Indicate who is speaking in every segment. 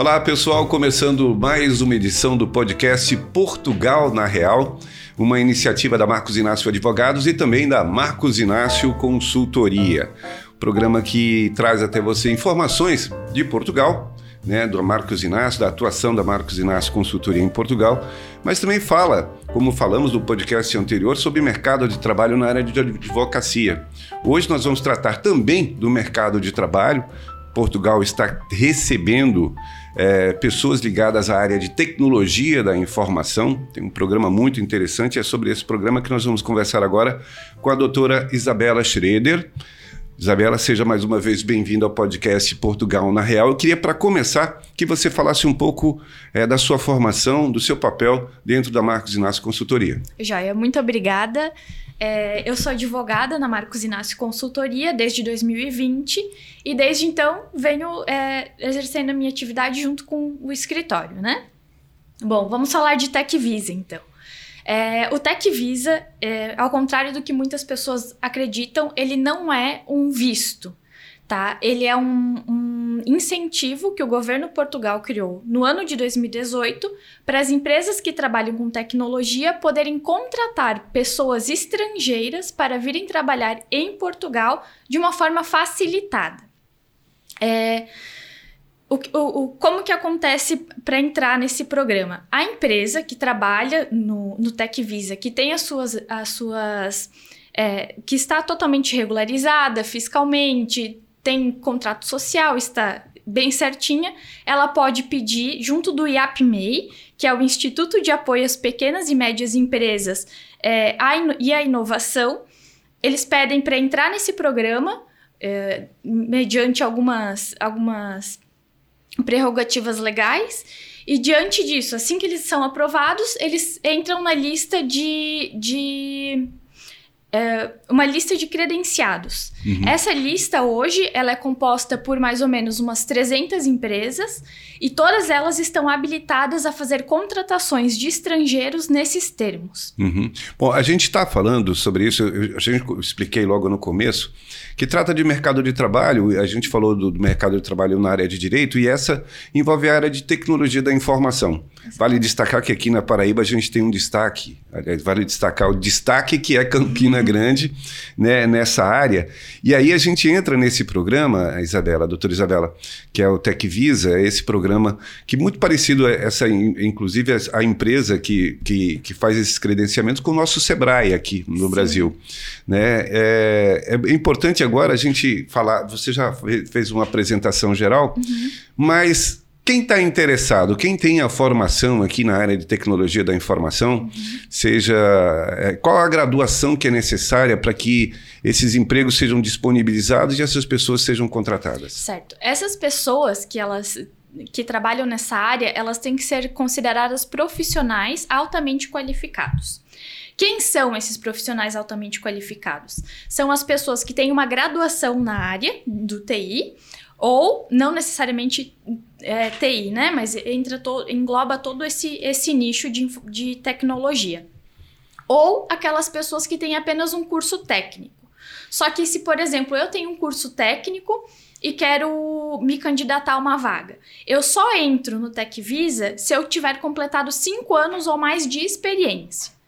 Speaker 1: Olá pessoal, começando mais uma edição do podcast Portugal na Real, uma iniciativa da Marcos Inácio Advogados e também da Marcos Inácio Consultoria. Programa que traz até você informações de Portugal, né, do Marcos Inácio, da atuação da Marcos Inácio Consultoria em Portugal, mas também fala, como falamos no podcast anterior, sobre mercado de trabalho na área de advocacia. Hoje nós vamos tratar também do mercado de trabalho. Portugal está recebendo é, pessoas ligadas à área de tecnologia da informação. Tem um programa muito interessante, é sobre esse programa que nós vamos conversar agora com a doutora Isabela Schroeder. Isabela, seja mais uma vez bem-vinda ao podcast Portugal na Real. Eu queria, para começar, que você falasse um pouco é, da sua formação, do seu papel dentro da Marcos Inácio Consultoria.
Speaker 2: Joia, muito obrigada. É, eu sou advogada na Marcos Inácio Consultoria desde 2020 e desde então venho é, exercendo a minha atividade junto com o escritório, né? Bom, vamos falar de Tech Visa então. É, o Tech Visa, é, ao contrário do que muitas pessoas acreditam, ele não é um visto, tá? Ele é um, um incentivo que o governo Portugal criou no ano de 2018 para as empresas que trabalham com tecnologia poderem contratar pessoas estrangeiras para virem trabalhar em Portugal de uma forma facilitada. É, o, o, o, como que acontece para entrar nesse programa? A empresa que trabalha no, no Tech Visa, que tem as suas, as suas é, que está totalmente regularizada fiscalmente, tem contrato social, está bem certinha, ela pode pedir junto do IAPMEI, que é o Instituto de Apoio às Pequenas e Médias Empresas é, a e a Inovação, eles pedem para entrar nesse programa é, mediante algumas, algumas prerrogativas legais. E diante disso, assim que eles são aprovados, eles entram na lista de, de é, uma lista de credenciados. Uhum. Essa lista hoje ela é composta por mais ou menos umas 300 empresas e todas elas estão habilitadas a fazer contratações de estrangeiros nesses termos.
Speaker 1: Uhum. Bom, a gente está falando sobre isso, eu, a gente expliquei logo no começo, que trata de mercado de trabalho, a gente falou do, do mercado de trabalho na área de direito e essa envolve a área de tecnologia da informação. Vale destacar que aqui na Paraíba a gente tem um destaque, vale destacar o destaque que é Campina Grande né, nessa área. E aí a gente entra nesse programa, Isabela, a doutora Isabela, que é o Tech Visa, esse programa que muito parecido a essa, inclusive a empresa que, que, que faz esses credenciamentos com o nosso Sebrae aqui no Sim. Brasil. Né? É, é importante agora a gente falar, você já fez uma apresentação geral, uhum. mas quem está interessado, quem tem a formação aqui na área de tecnologia da informação, uhum. seja é, qual a graduação que é necessária para que esses empregos sejam disponibilizados e essas pessoas sejam contratadas?
Speaker 2: Certo. Essas pessoas que elas que trabalham nessa área, elas têm que ser consideradas profissionais altamente qualificados. Quem são esses profissionais altamente qualificados? São as pessoas que têm uma graduação na área do TI ou não necessariamente é, TI, né? Mas entra to, engloba todo esse, esse nicho de, de tecnologia. Ou aquelas pessoas que têm apenas um curso técnico. Só que se, por exemplo, eu tenho um curso técnico e quero me candidatar a uma vaga. Eu só entro no Tech Visa se eu tiver completado cinco anos ou mais de experiência.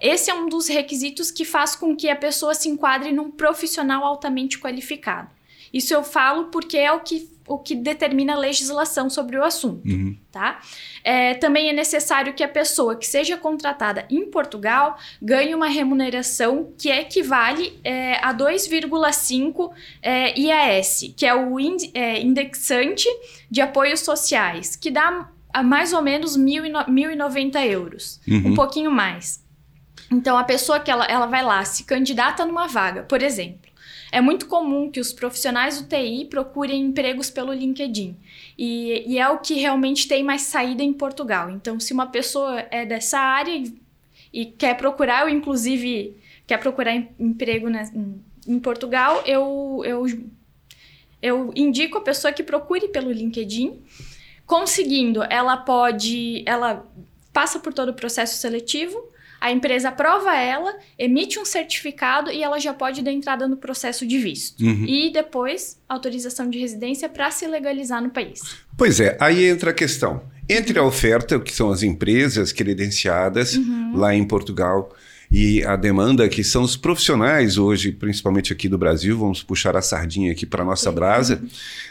Speaker 2: Esse é um dos requisitos que faz com que a pessoa se enquadre num profissional altamente qualificado. Isso eu falo porque é o que, o que determina a legislação sobre o assunto, uhum. tá? É, também é necessário que a pessoa que seja contratada em Portugal ganhe uma remuneração que equivale é, a 2,5 é, IAS, que é o é, indexante de apoios sociais, que dá a mais ou menos 1.090 euros, uhum. um pouquinho mais. Então, a pessoa que ela, ela vai lá, se candidata numa vaga, por exemplo, é muito comum que os profissionais do TI procurem empregos pelo LinkedIn. E, e, é o que realmente tem mais saída em Portugal. Então, se uma pessoa é dessa área e, e quer procurar, eu inclusive quer procurar emprego né, em, em Portugal, eu, eu, eu indico a pessoa que procure pelo LinkedIn. Conseguindo, ela pode. Ela passa por todo o processo seletivo A empresa aprova ela, emite um certificado e ela já pode dar entrada no processo de visto. Uhum. E depois, autorização de residência para se legalizar no país.
Speaker 1: Pois é, aí entra a questão. Entre a oferta, que são as empresas credenciadas uhum. lá em Portugal, e a demanda que são os profissionais hoje, principalmente aqui do Brasil, vamos puxar a sardinha aqui para a nossa brasa,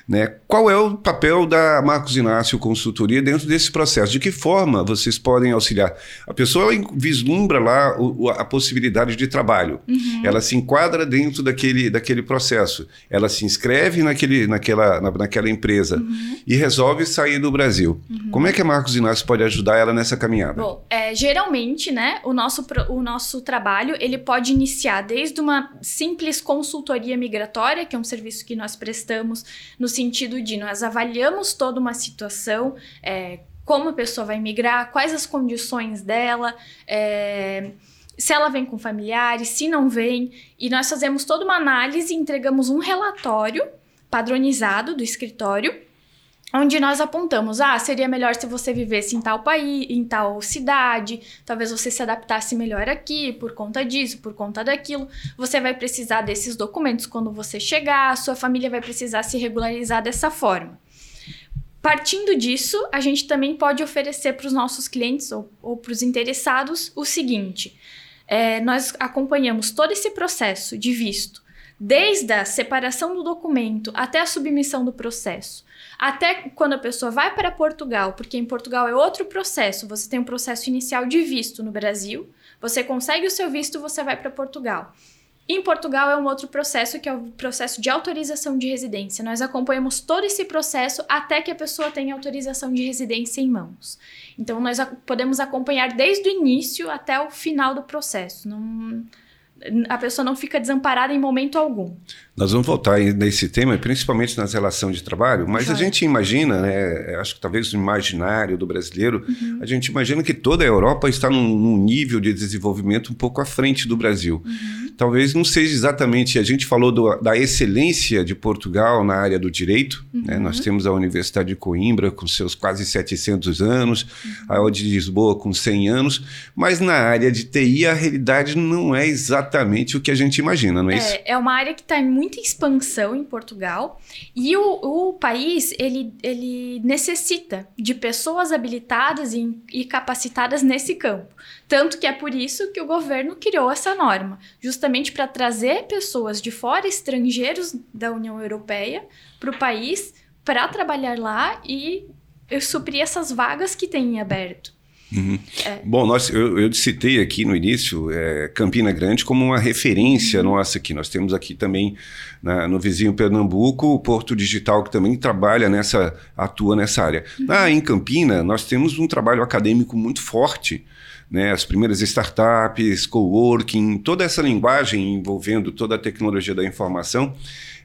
Speaker 1: né? Qual é o papel da Marcos Inácio Consultoria dentro desse processo? De que forma vocês podem auxiliar? A pessoa vislumbra lá o, a possibilidade de trabalho, uhum. ela se enquadra dentro daquele, daquele processo, ela se inscreve naquele, naquela, na, naquela empresa uhum. e resolve sair do Brasil. Uhum. Como é que a Marcos Inácio pode ajudar ela nessa caminhada?
Speaker 2: Bom, é, geralmente, né, o nosso, o nosso nosso trabalho ele pode iniciar desde uma simples consultoria migratória, que é um serviço que nós prestamos no sentido de nós avaliamos toda uma situação, é, como a pessoa vai migrar, quais as condições dela, é, se ela vem com familiares, se não vem, e nós fazemos toda uma análise e entregamos um relatório padronizado do escritório onde nós apontamos, ah, seria melhor se você vivesse em tal país, em tal cidade, talvez você se adaptasse melhor aqui por conta disso, por conta daquilo. Você vai precisar desses documentos quando você chegar, sua família vai precisar se regularizar dessa forma. Partindo disso, a gente também pode oferecer para os nossos clientes ou, ou para os interessados o seguinte: é, nós acompanhamos todo esse processo de visto, desde a separação do documento até a submissão do processo até quando a pessoa vai para Portugal, porque em Portugal é outro processo, você tem um processo inicial de visto no Brasil, você consegue o seu visto, você vai para Portugal. Em Portugal é um outro processo que é o processo de autorização de residência. Nós acompanhamos todo esse processo até que a pessoa tenha autorização de residência em mãos. Então nós podemos acompanhar desde o início até o final do processo. Não, a pessoa não fica desamparada em momento algum.
Speaker 1: Nós vamos voltar nesse tema, principalmente nas relações de trabalho, mas a gente imagina, né, acho que talvez no imaginário do brasileiro, uhum. a gente imagina que toda a Europa está num, num, nível de desenvolvimento um pouco à frente do Brasil. Uhum. Talvez não seja exatamente, a gente falou do, da excelência de Portugal na área do direito, uhum. né, nós temos a Universidade de Coimbra com seus quase 700 anos, uhum. a de Lisboa com 100 anos, mas na área de TI a realidade não é exatamente o que a gente imagina, não é, é isso?
Speaker 2: É uma área que está em muita expansão em Portugal e o, o país ele, ele necessita de pessoas habilitadas e, e capacitadas nesse campo. Tanto que é por isso que o governo criou essa norma, justamente para trazer pessoas de fora, estrangeiros da União Europeia, para o país, para trabalhar lá e suprir essas vagas que tem em aberto.
Speaker 1: Uhum. É. Bom, nós, eu, eu, citei aqui no início é, Campina Grande como uma referência uhum. nossa aqui. Nós temos aqui também na, no vizinho Pernambuco o Porto Digital que também trabalha nessa, atua nessa área. Uhum. Ah, em Campina nós temos um trabalho acadêmico muito forte. Né, as primeiras startups, coworking, toda essa linguagem envolvendo toda a tecnologia da informação,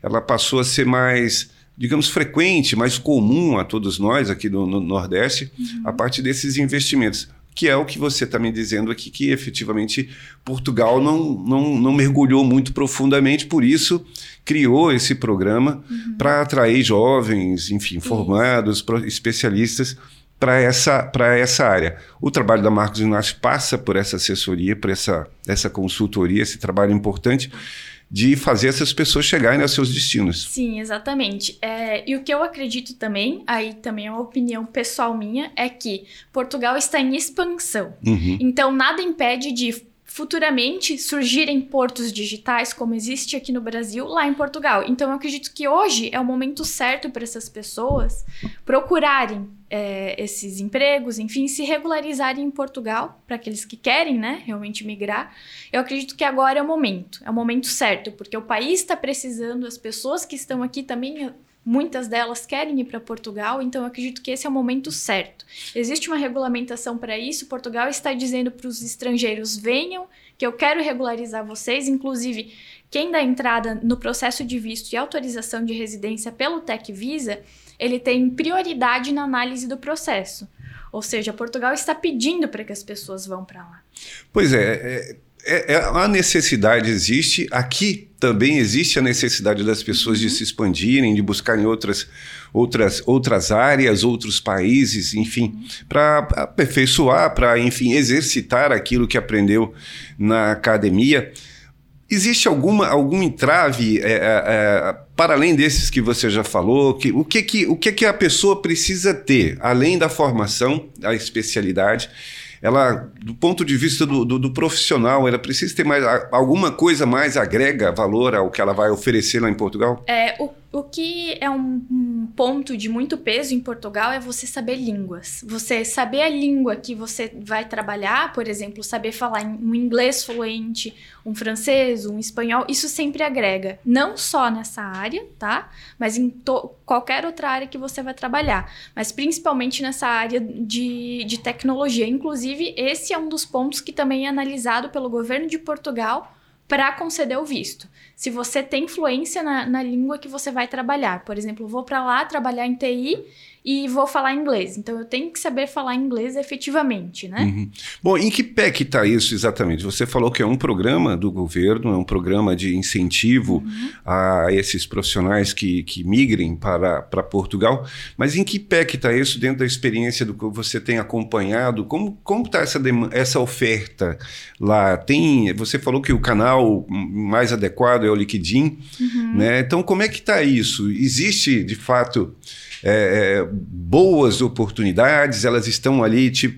Speaker 1: ela passou a ser mais digamos, frequente, mais comum a todos nós aqui do, no Nordeste, uhum. a partir desses investimentos. Que é o que você está me dizendo aqui, que efetivamente Portugal não, não, não mergulhou muito profundamente, por isso criou esse programa uhum. para atrair jovens, enfim, formados, especialistas para essa, essa área. O trabalho da Marcos Inácio passa por essa assessoria, por essa, essa consultoria, esse trabalho importante de fazer essas pessoas chegarem aos seus destinos.
Speaker 2: Sim, exatamente. É, e o que eu acredito também, aí também é uma opinião pessoal minha, é que Portugal está em expansão. Uhum. Então, nada impede de futuramente surgirem portos digitais, como existe aqui no Brasil, lá em Portugal. Então, eu acredito que hoje é o momento certo para essas pessoas procurarem é, esses empregos, enfim, se regularizarem em Portugal, para aqueles que querem, né, realmente migrar. Eu acredito que agora é o momento, é o momento certo, porque o país está precisando, as pessoas que estão aqui também Muitas delas querem ir para Portugal, então eu acredito que esse é o momento certo. Existe uma regulamentação para isso. Portugal está dizendo para os estrangeiros: venham, que eu quero regularizar vocês. Inclusive, quem dá entrada no processo de visto e autorização de residência pelo Tec Visa, ele tem prioridade na análise do processo. Ou seja, Portugal está pedindo para que as pessoas vão para lá.
Speaker 1: Pois é, é é, é, a necessidade existe, aqui também existe a necessidade das pessoas de se expandirem, de buscarem outras, outras, outras áreas, outros países, enfim, para aperfeiçoar, para, enfim, exercitar aquilo que aprendeu na academia. Existe alguma, algum entrave, é, é, é para além desses que você já falou? Que, o, que, que, o que, que a pessoa precisa ter, além da formação, a especialidade? Ela, do ponto de vista do, do, do, profissional, ela precisa ter mais alguma coisa mais agrega valor ao que ela vai oferecer lá em Portugal?
Speaker 2: É, o o que é um, ponto de muito peso em Portugal é você saber línguas. Você saber a língua que você vai trabalhar, por exemplo, saber falar um inglês fluente, um francês, um espanhol, isso sempre agrega. Não só nessa área, tá? Mas em qualquer outra área que você vai trabalhar. Mas principalmente nessa área de, de tecnologia. Inclusive, esse é um dos pontos que também é analisado pelo governo de Portugal para conceder o visto. Se você tem fluência na, na, língua que você vai trabalhar. Por exemplo, vou para lá trabalhar em TI e vou falar inglês. Então eu tenho que saber falar inglês efetivamente, né?
Speaker 1: Uhum. Bom, em que pé que está isso exatamente? Você falou que é um programa do governo, é um programa de incentivo uhum. a esses profissionais que, que migrem para, para Portugal, mas em que pé que está isso dentro da experiência do que você tem acompanhado? Como está essa, essa oferta lá? Tem, você falou que o canal mais adequado é o LinkedIn, uhum. né? Então como é que está isso? Existe, de fato é, é, boas oportunidades? Elas estão ali te,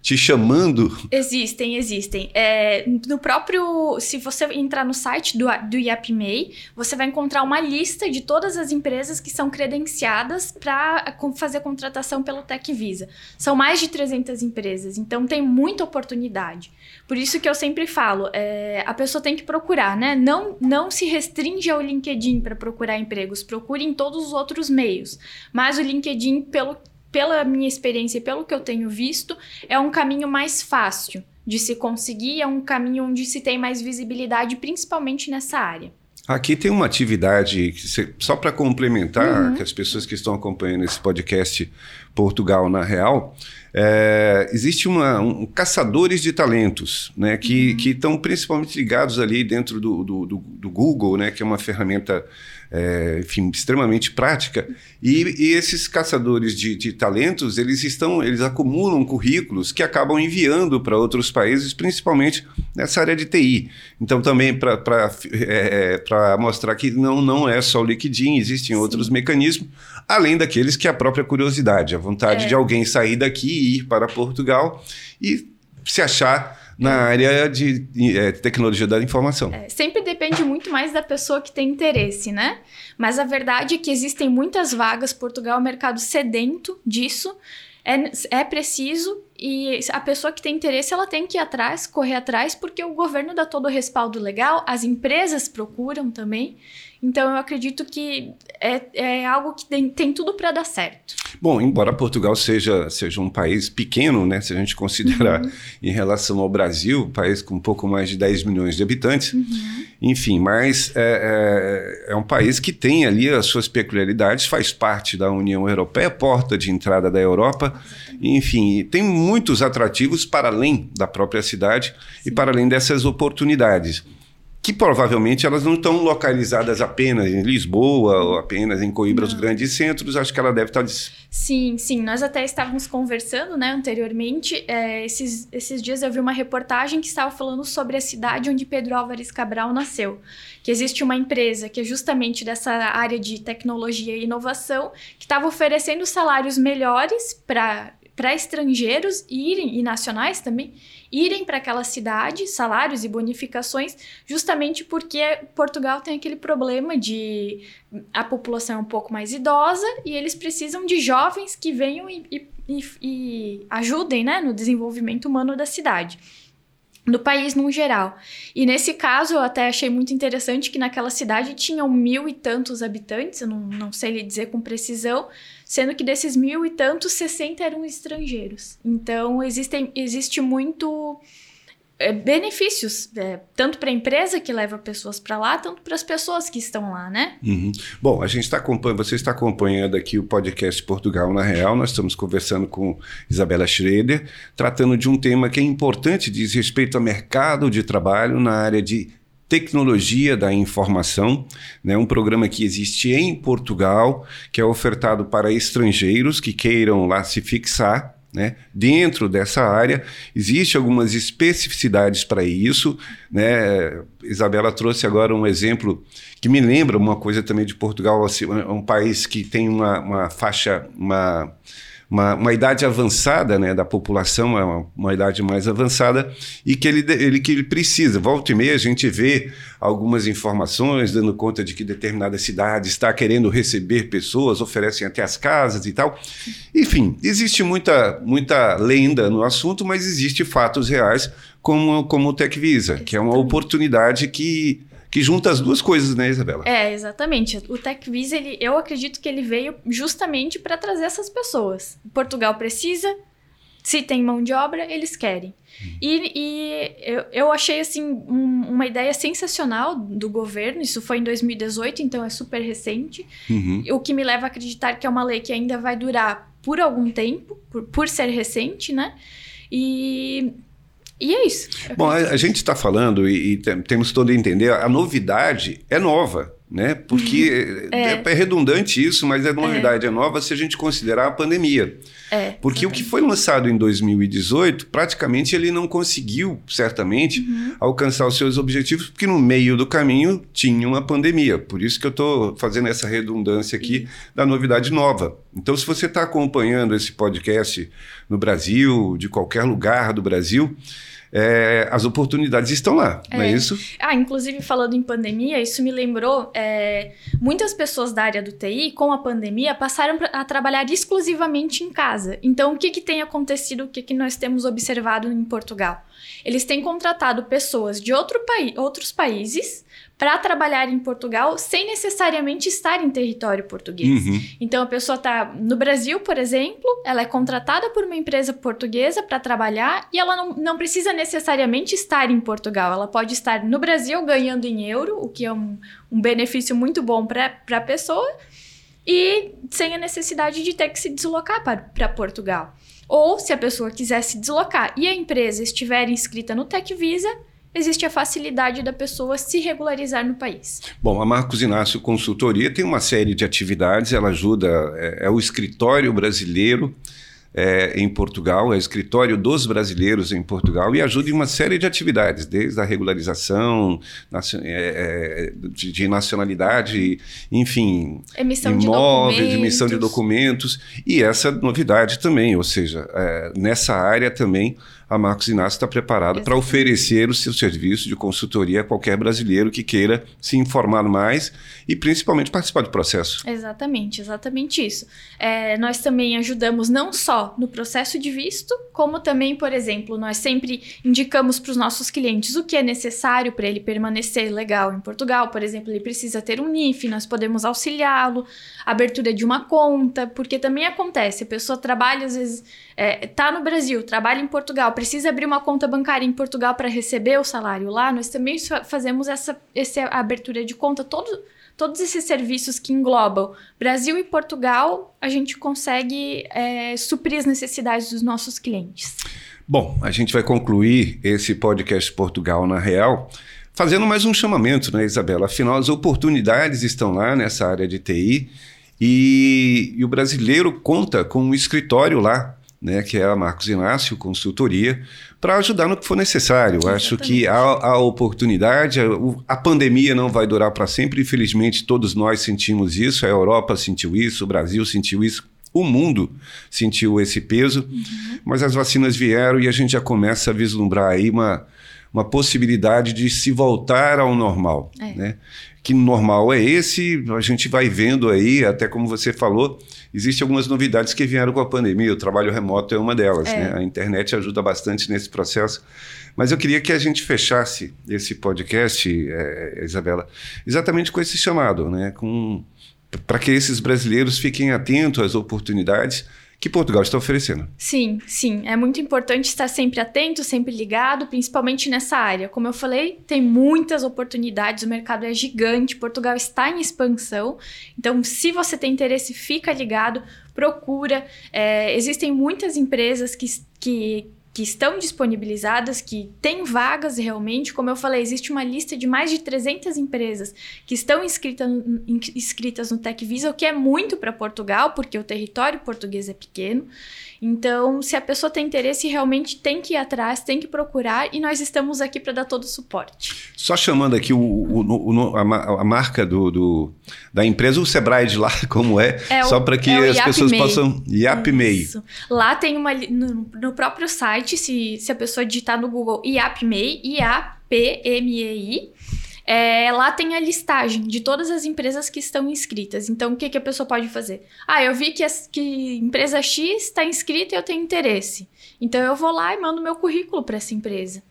Speaker 1: te chamando?
Speaker 2: Existem, existem. É, no próprio, se você entrar no site do, do IAPMEI, você vai encontrar uma lista de todas as empresas que são credenciadas para fazer contratação pelo Tech Visa. São mais de 300 empresas, então tem muita oportunidade. Por isso que eu sempre falo, é, a pessoa tem que procurar, né? Não, não se restringe ao LinkedIn para procurar empregos, procure em todos os outros meios. Mas o LinkedIn, pelo, pela minha experiência e pelo que eu tenho visto, é um caminho mais fácil de se conseguir, é um caminho onde se tem mais visibilidade, principalmente nessa área.
Speaker 1: Aqui tem uma atividade, só para complementar, uhum. que as pessoas que estão acompanhando esse podcast Portugal na Real, é, existe uma, um, caçadores de talentos, né, que uhum. estão principalmente ligados ali dentro do, do, do, do, Google, né, que é uma ferramenta é, enfim, extremamente prática. E, e esses caçadores de, de, talentos, eles estão, eles acumulam currículos que acabam enviando para outros países, principalmente nessa área de TI. Então, também para é, é mostrar que não, não é só o LinkedIn, existem Sim. outros mecanismos, além daqueles que é a própria curiosidade, a vontade é. de alguém sair daqui e ir para Portugal e se achar na área de é, tecnologia da informação.
Speaker 2: É, sempre depende muito mais da pessoa que tem interesse, né? Mas a verdade é que existem muitas vagas, Portugal é um mercado sedento disso. É, é preciso e a pessoa que tem interesse, ela tem que ir atrás, correr atrás, porque o governo dá todo o respaldo legal, as empresas procuram também. Então, eu acredito que é, é algo que tem, tem tudo para dar certo.
Speaker 1: Bom, embora Portugal seja, seja um país pequeno, né, se a gente considerar uhum. em relação ao Brasil, um país com um pouco mais de 10 milhões de habitantes, uhum. enfim, mas é, é, é, um país que tem ali as suas peculiaridades, faz parte da União Europeia, porta de entrada da Europa, enfim, tem muitos atrativos para além da própria cidade Sim. e para além dessas oportunidades que provavelmente elas não estão localizadas apenas em Lisboa ou apenas em Coimbra, não. os grandes centros. Acho que ela deve estar.
Speaker 2: Sim, sim. Nós até estávamos conversando, né, anteriormente. É, esses, esses dias eu vi uma reportagem que estava falando sobre a cidade onde Pedro Álvares Cabral nasceu. Que existe uma empresa que é justamente dessa área de tecnologia e inovação que estava oferecendo salários melhores para para estrangeiros irem e nacionais também irem para aquela cidade, salários e bonificações, justamente porque Portugal tem aquele problema de a população é um pouco mais idosa e eles precisam de jovens que venham e, e, e, e ajudem né, no desenvolvimento humano da cidade do país no geral. E nesse caso, eu até achei muito interessante que naquela cidade tinham mil e tantos habitantes, eu não, não sei lhe dizer com precisão, sendo que desses mil e tantos, 60 eram estrangeiros. Então, existem, existe muito é, benefícios, é, tanto para a empresa que leva pessoas para lá, tanto para as pessoas que estão lá, né?
Speaker 1: Uhum. Bom, a gente está acompanhando, você está acompanhando aqui o podcast Portugal na Real. Nós estamos conversando com Isabela Schroeder, tratando de um tema que é importante, diz respeito ao mercado de trabalho na área de Tecnologia da Informação, né, um programa que existe em Portugal, que é ofertado para estrangeiros que queiram lá se fixar né? Dentro dessa área, existem algumas especificidades para isso. Né? Isabela trouxe agora um exemplo que me lembra uma coisa também de Portugal, assim, um país que tem uma, uma faixa, uma uma, uma idade avançada né, da população, é uma, uma, idade mais avançada, e que ele, ele, que ele precisa. Volta e meia a gente vê algumas informações dando conta de que determinada cidade está querendo receber pessoas, oferecem até as casas e tal. Enfim, existe muita, muita lenda no assunto, mas existe fatos reais como, como o TecVisa, que é uma oportunidade que que junta as duas coisas, né, Isabela?
Speaker 2: É, exatamente. O TechVisa, ele, eu acredito que ele veio justamente para trazer essas pessoas. Portugal precisa, se tem mão de obra, eles querem. Uhum. E, e eu, eu achei, assim, um, uma ideia sensacional do governo. Isso foi em 2018, então é super recente. Uhum. O que me leva a acreditar que é uma lei que ainda vai durar por algum tempo, por, por ser recente, né? E e é isso.
Speaker 1: Bom, a, a gente está falando e, e, temos todo a entender, a novidade é nova, né? Porque é. É, é redundante isso, mas a novidade é. é. nova se a gente considerar a pandemia. É, Porque o que foi lançado em 2018, praticamente ele não conseguiu, certamente, uhum. alcançar os seus objetivos, porque no meio do caminho tinha uma pandemia. Por isso que eu estou fazendo essa redundância aqui uhum. da novidade nova. Então, se você está acompanhando esse podcast no Brasil, de qualquer lugar do Brasil, é, as oportunidades estão lá, é. não é isso?
Speaker 2: Ah, inclusive falando em pandemia, isso me lembrou, é, muitas pessoas da área do TI, com a pandemia, passaram a trabalhar exclusivamente em casa. Então, o que, que tem acontecido, o que, que nós temos observado em Portugal? Eles têm contratado pessoas de outro paí outros países para trabalhar em Portugal sem necessariamente estar em território português. Uhum. Então a pessoa está no Brasil, por exemplo, ela é contratada por uma empresa portuguesa para trabalhar e ela não, não precisa necessariamente estar em Portugal. Ela pode estar no Brasil ganhando em euro, o que é um, um benefício muito bom para a pessoa, e sem a necessidade de ter que se deslocar para Portugal. Ou se a pessoa quiser se deslocar e a empresa estiver inscrita no TecVisa, existe a facilidade da pessoa se regularizar no país.
Speaker 1: Bom, a Marcos Inácio Consultoria tem uma série de atividades, ela ajuda, é, é o escritório brasileiro é, em Portugal, é o escritório dos brasileiros em Portugal e ajuda em uma série de atividades, desde a regularização é, é, de, de, nacionalidade, enfim,
Speaker 2: emissão imóveis,
Speaker 1: de emissão de documentos e essa novidade também, ou seja, é, nessa área também a Marcos Inácio está preparada para oferecer o seu serviço de consultoria a qualquer brasileiro que queira se informar mais e principalmente participar do processo.
Speaker 2: Exatamente, exatamente isso. É, nós também ajudamos não só no processo de visto, como também, por exemplo, nós sempre indicamos para os nossos clientes o que é necessário para ele permanecer legal em Portugal. Por exemplo, ele precisa ter um NIF, nós podemos auxiliá-lo, abertura de uma conta, porque também acontece, a pessoa trabalha às vezes é, tá no Brasil, trabalha em Portugal, precisa abrir uma conta bancária em Portugal para receber o salário lá, nós também fazemos essa, essa abertura de conta, todo, todos esses serviços que englobam Brasil e Portugal, a gente consegue é, suprir as necessidades dos nossos clientes.
Speaker 1: Bom, a gente vai concluir esse podcast Portugal na Real fazendo mais um chamamento, né, Isabela? Afinal, as oportunidades estão lá nessa área de TI e, e o brasileiro conta com um escritório lá né, que é a Marcos Inácio Consultoria, para ajudar no que for necessário. Exatamente. Acho que há, há oportunidade, a, a, pandemia não vai durar para sempre, infelizmente todos nós sentimos isso, a Europa sentiu isso, o Brasil sentiu isso, o mundo sentiu esse peso, uhum. mas as vacinas vieram e a gente já começa a vislumbrar aí uma, uma possibilidade de se voltar ao normal. É. Né? Que normal é esse? A gente vai vendo aí, até como você falou, existem algumas novidades que vieram com a pandemia. O trabalho remoto é uma delas. É. Né? A internet ajuda bastante nesse processo. Mas eu queria que a gente fechasse esse podcast, é, Isabela, exatamente com esse chamado, né? com para que esses brasileiros fiquem atentos às oportunidades que Portugal está oferecendo.
Speaker 2: Sim, sim. É muito importante estar sempre atento, sempre ligado, principalmente nessa área. Como eu falei, tem muitas oportunidades, o mercado é gigante, Portugal está em expansão. Então, se você tem interesse, fica ligado, procura. É, existem muitas empresas que, que que estão disponibilizadas, que têm vagas realmente. Como eu falei, existe uma lista de mais de 300 empresas que estão inscritas, inscritas no TecVisa, o que é muito para Portugal, porque o território português é pequeno. Então, se a pessoa tem interesse, realmente tem que ir atrás, tem que procurar e nós estamos aqui para dar todo o suporte.
Speaker 1: Só chamando aqui o, o, o a, a, marca do, do, da empresa, o Sebrae de lá, como é, é só para que é as pessoas possam. IAPMEI. Isso.
Speaker 2: Lá tem uma. No, no, próprio site, se, se a pessoa digitar no Google IAPMEI, I-A-P-M-E-I. É, lá tem a listagem de todas as empresas que estão inscritas. Então, o que, que a pessoa pode fazer? Ah, eu vi que, as, que empresa X está inscrita e eu tenho interesse. Então, eu vou lá e mando meu currículo para essa empresa.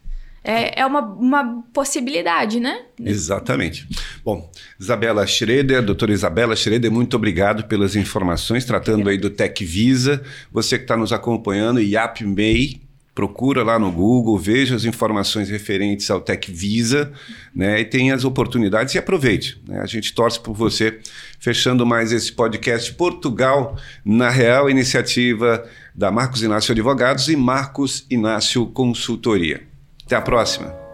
Speaker 2: É, é uma, uma possibilidade, né?
Speaker 1: Exatamente. Bom, Isabela Schroeder, doutora Isabela Schroeder, muito obrigado pelas informações, tratando aí do Tech Visa. Você que está nos acompanhando, IAPMEI, procura lá no Google, veja as informações referentes ao Tech Visa, né? E tem as oportunidades e aproveite. Né? A gente torce por você, fechando mais esse podcast Portugal na Real, iniciativa da Marcos Inácio Advogados e Marcos Inácio Consultoria. Até a próxima.